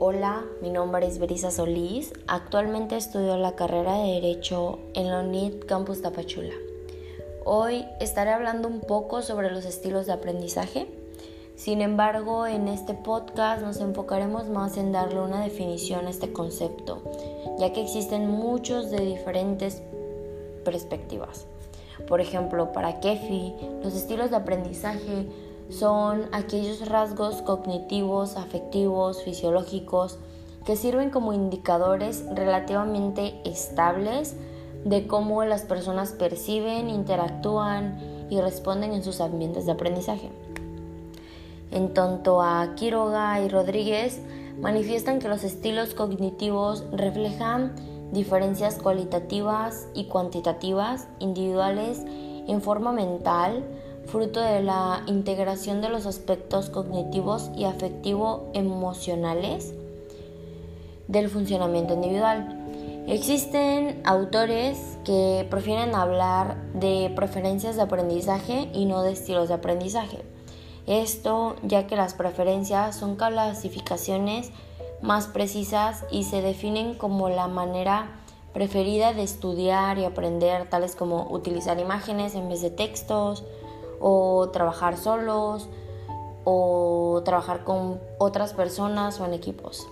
Hola, mi nombre es Berisa Solís. Actualmente estudio la carrera de Derecho en la UNIT Campus Tapachula. Hoy estaré hablando un poco sobre los estilos de aprendizaje. Sin embargo, en este podcast nos enfocaremos más en darle una definición a este concepto, ya que existen muchos de diferentes perspectivas. Por ejemplo, para Kefi, los estilos de aprendizaje son aquellos rasgos cognitivos, afectivos, fisiológicos que sirven como indicadores relativamente estables de cómo las personas perciben, interactúan y responden en sus ambientes de aprendizaje. En tanto a Quiroga y Rodríguez manifiestan que los estilos cognitivos reflejan diferencias cualitativas y cuantitativas individuales en forma mental, fruto de la integración de los aspectos cognitivos y afectivo-emocionales del funcionamiento individual. Existen autores que prefieren hablar de preferencias de aprendizaje y no de estilos de aprendizaje. Esto ya que las preferencias son clasificaciones más precisas y se definen como la manera preferida de estudiar y aprender, tales como utilizar imágenes en vez de textos, o trabajar solos o trabajar con otras personas o en equipos.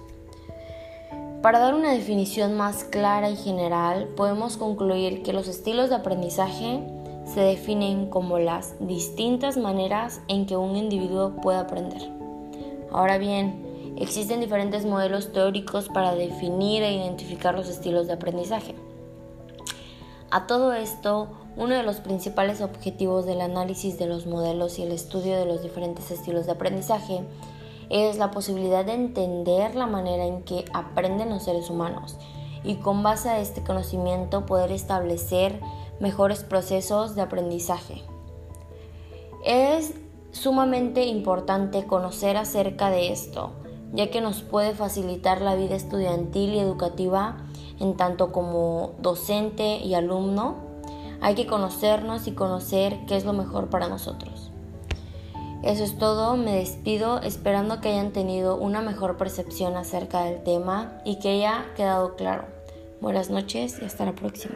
Para dar una definición más clara y general, podemos concluir que los estilos de aprendizaje se definen como las distintas maneras en que un individuo puede aprender. Ahora bien, existen diferentes modelos teóricos para definir e identificar los estilos de aprendizaje. A todo esto, uno de los principales objetivos del análisis de los modelos y el estudio de los diferentes estilos de aprendizaje es la posibilidad de entender la manera en que aprenden los seres humanos y con base a este conocimiento poder establecer mejores procesos de aprendizaje. Es sumamente importante conocer acerca de esto, ya que nos puede facilitar la vida estudiantil y educativa en tanto como docente y alumno hay que conocernos y conocer qué es lo mejor para nosotros. Eso es todo, me despido esperando que hayan tenido una mejor percepción acerca del tema y que haya quedado claro. Buenas noches y hasta la próxima.